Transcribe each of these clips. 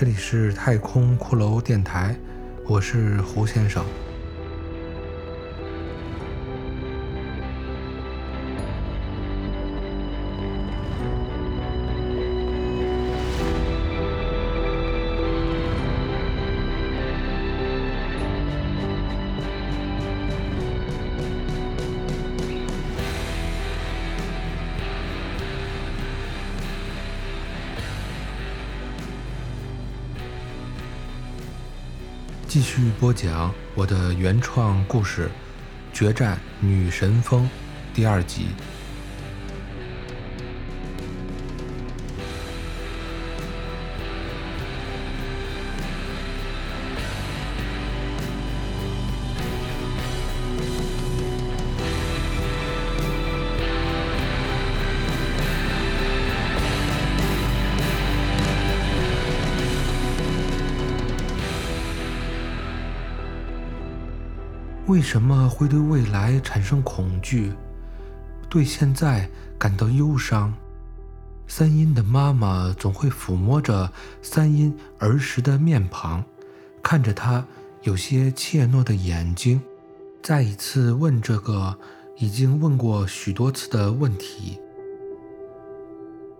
这里是太空骷髅电台，我是胡先生。继续播讲我的原创故事《决战女神峰》第二集。为什么会对未来产生恐惧，对现在感到忧伤？三阴的妈妈总会抚摸着三阴儿时的面庞，看着他有些怯懦的眼睛，再一次问这个已经问过许多次的问题。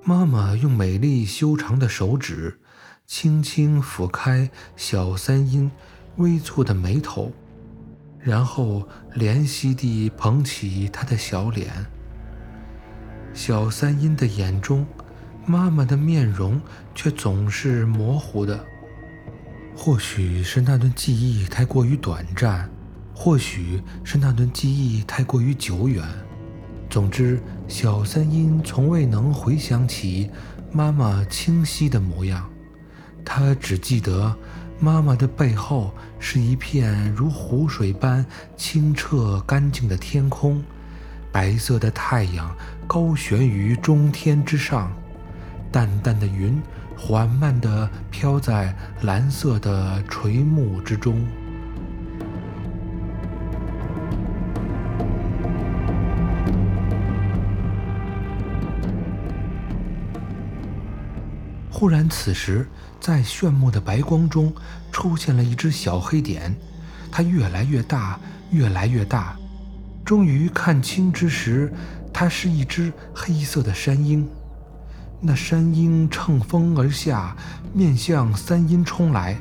妈妈用美丽修长的手指轻轻抚开小三阴微蹙的眉头。然后怜惜地捧起他的小脸，小三阴的眼中，妈妈的面容却总是模糊的。或许是那段记忆太过于短暂，或许是那段记忆太过于久远。总之，小三阴从未能回想起妈妈清晰的模样，他只记得。妈妈的背后是一片如湖水般清澈干净的天空，白色的太阳高悬于中天之上，淡淡的云缓慢地飘在蓝色的垂暮之中。忽然，此时。在炫目的白光中，出现了一只小黑点，它越来越大，越来越大。终于看清之时，它是一只黑色的山鹰。那山鹰乘风而下，面向三阴冲来。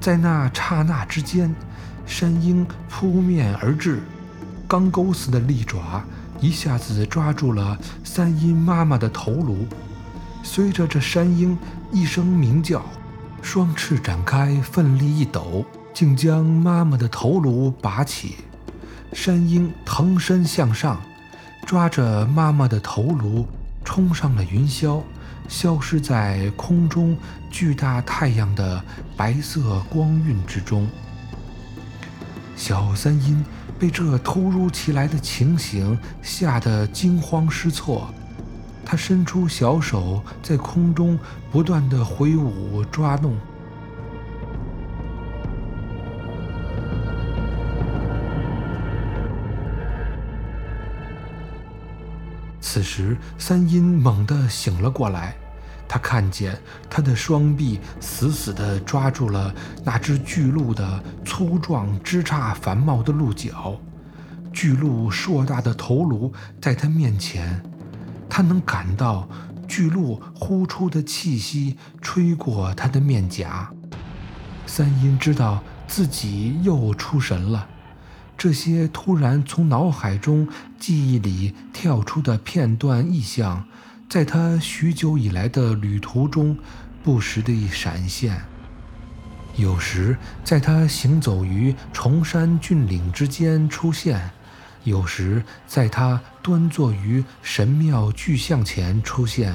在那刹那之间，山鹰扑面而至，钢钩似的利爪一下子抓住了三阴妈妈的头颅。随着这山鹰一声鸣叫，双翅展开，奋力一抖，竟将妈妈的头颅拔起。山鹰腾身向上，抓着妈妈的头颅，冲上了云霄，消失在空中巨大太阳的白色光晕之中。小三鹰被这突如其来的情形吓得惊慌失措。他伸出小手，在空中不断的挥舞抓弄。此时，三阴猛地醒了过来，他看见他的双臂死死地抓住了那只巨鹿的粗壮、枝杈繁茂的鹿角，巨鹿硕大的头颅在他面前。他能感到巨鹿呼出的气息吹过他的面颊。三阴知道自己又出神了。这些突然从脑海中记忆里跳出的片段意象，在他许久以来的旅途中不时地闪现。有时在他行走于崇山峻岭之间出现。有时在他端坐于神庙巨像前出现，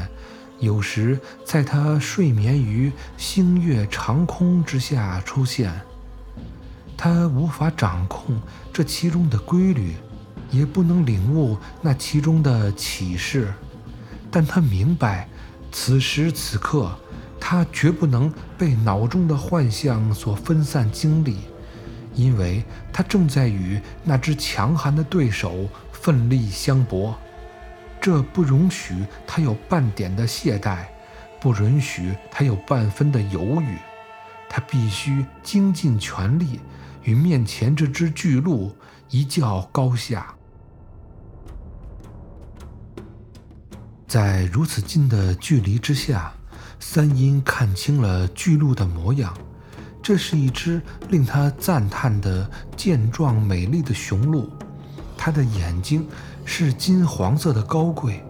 有时在他睡眠于星月长空之下出现。他无法掌控这其中的规律，也不能领悟那其中的启示，但他明白，此时此刻，他绝不能被脑中的幻象所分散精力。因为他正在与那只强悍的对手奋力相搏，这不容许他有半点的懈怠，不允许他有半分的犹豫，他必须精尽全力与面前这只巨鹿一较高下。在如此近的距离之下，三阴看清了巨鹿的模样。这是一只令他赞叹的健壮美丽的雄鹿，它的眼睛是金黄色的高贵，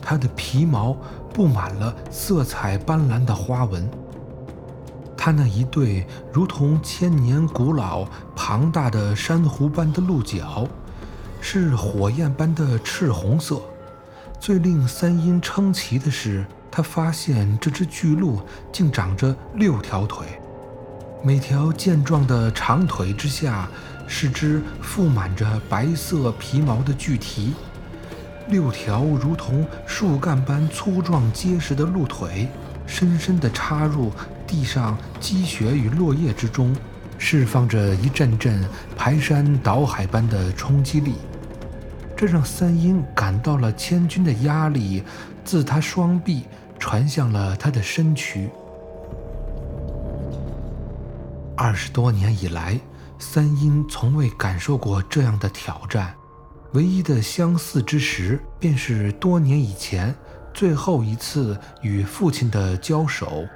它的皮毛布满了色彩斑斓的花纹。它那一对如同千年古老、庞大的珊瑚般的鹿角，是火焰般的赤红色。最令三阴称奇的是，他发现这只巨鹿竟长着六条腿。每条健壮的长腿之下，是只覆满着白色皮毛的巨蹄。六条如同树干般粗壮结实的鹿腿，深深地插入地上积雪与落叶之中，释放着一阵阵排山倒海般的冲击力。这让三英感到了千钧的压力，自他双臂传向了他的身躯。二十多年以来，三阴从未感受过这样的挑战。唯一的相似之时，便是多年以前最后一次与父亲的交手。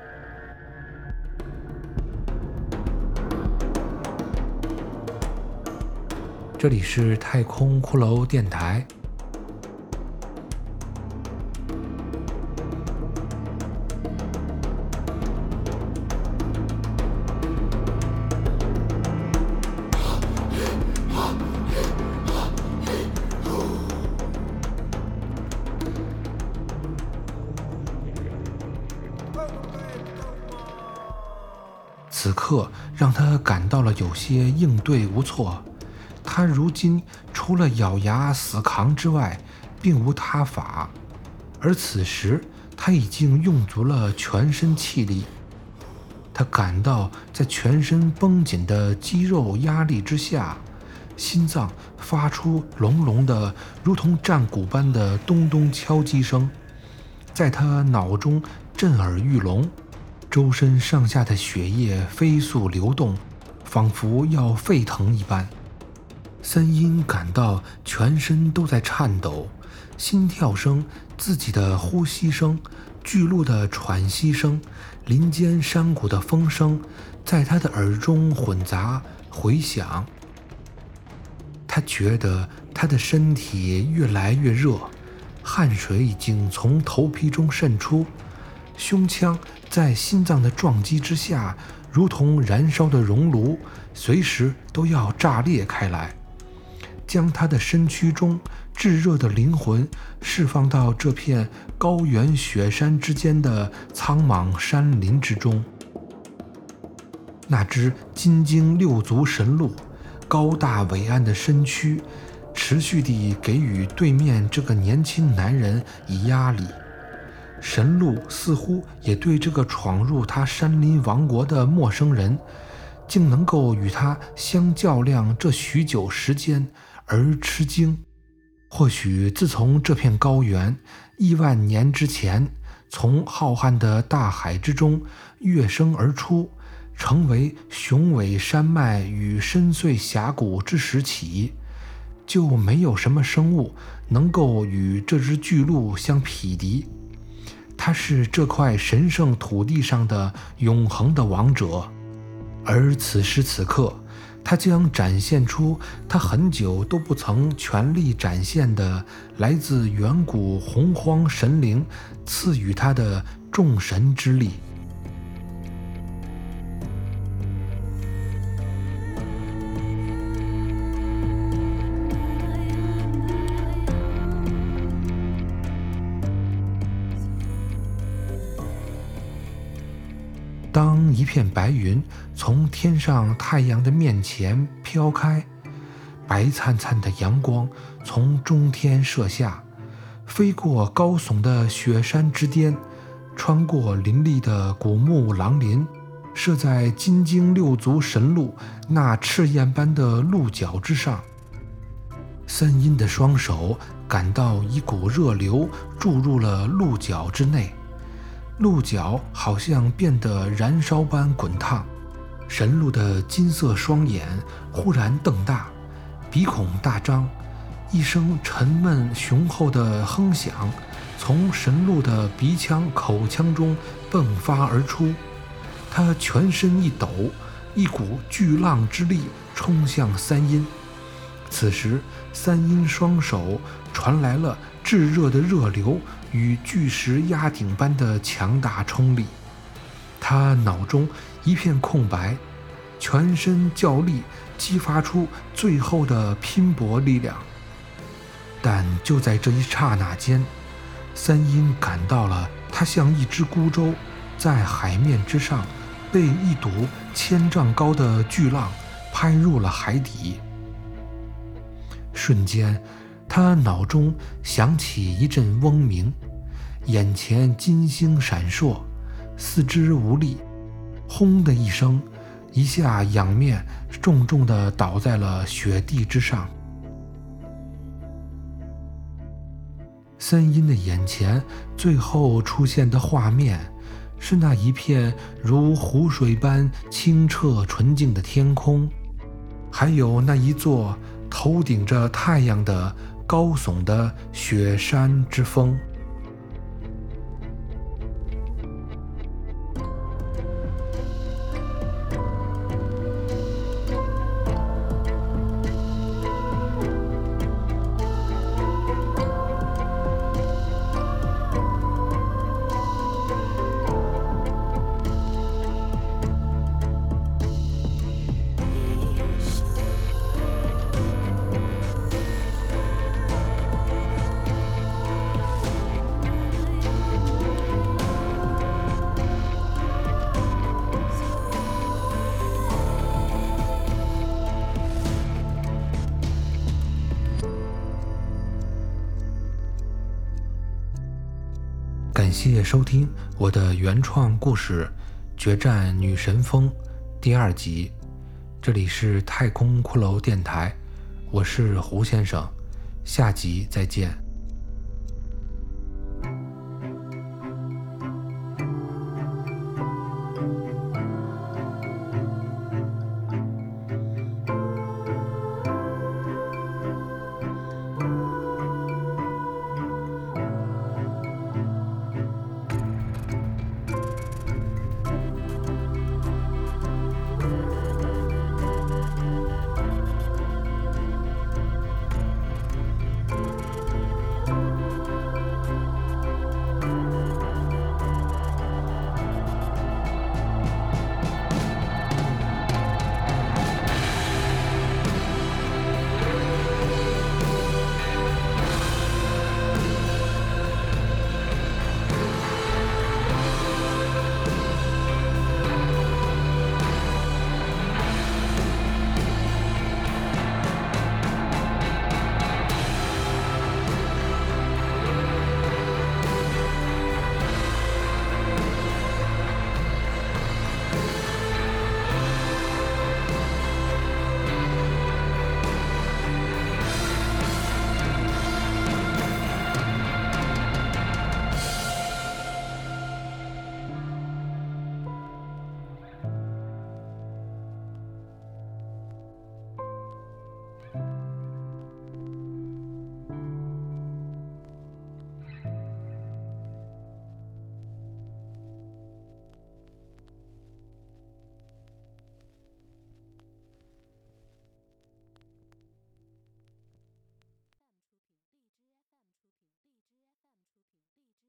这里是太空骷髅电台。刻让他感到了有些应对无措。他如今除了咬牙死扛之外，并无他法。而此时他已经用足了全身气力。他感到在全身绷紧的肌肉压力之下，心脏发出隆隆的、如同战鼓般的咚咚敲击声，在他脑中震耳欲聋。周身上下的血液飞速流动，仿佛要沸腾一般。三阴感到全身都在颤抖，心跳声、自己的呼吸声、巨鹿的喘息声、林间山谷的风声，在他的耳中混杂回响。他觉得他的身体越来越热，汗水已经从头皮中渗出。胸腔在心脏的撞击之下，如同燃烧的熔炉，随时都要炸裂开来，将他的身躯中炙热的灵魂释放到这片高原雪山之间的苍茫山林之中。那只金睛六足神鹿，高大伟岸的身躯，持续地给予对面这个年轻男人以压力。神鹿似乎也对这个闯入他山林王国的陌生人，竟能够与他相较量这许久时间而吃惊。或许自从这片高原亿万年之前从浩瀚的大海之中跃升而出，成为雄伟山脉与深邃峡谷之时起，就没有什么生物能够与这只巨鹿相匹敌。他是这块神圣土地上的永恒的王者，而此时此刻，他将展现出他很久都不曾全力展现的来自远古洪荒神灵赐予他的众神之力。一片白云从天上太阳的面前飘开，白灿灿的阳光从中天射下，飞过高耸的雪山之巅，穿过林立的古木狼林，射在金睛六足神鹿那赤焰般的鹿角之上。三阴的双手感到一股热流注入了鹿角之内。鹿角好像变得燃烧般滚烫，神鹿的金色双眼忽然瞪大，鼻孔大张，一声沉闷雄厚的哼响从神鹿的鼻腔口腔中迸发而出，他全身一抖，一股巨浪之力冲向三阴。此时，三阴双手传来了炙热的热流与巨石压顶般的强大冲力，他脑中一片空白，全身较力激发出最后的拼搏力量。但就在这一刹那间，三阴感到了，他像一只孤舟，在海面之上，被一堵千丈高的巨浪拍入了海底。瞬间，他脑中响起一阵嗡鸣，眼前金星闪烁，四肢无力，轰的一声，一下仰面重重地倒在了雪地之上。三阴的眼前最后出现的画面，是那一片如湖水般清澈纯净的天空，还有那一座。头顶着太阳的高耸的雪山之峰。谢谢收听我的原创故事《决战女神峰》第二集。这里是太空骷髅电台，我是胡先生，下集再见。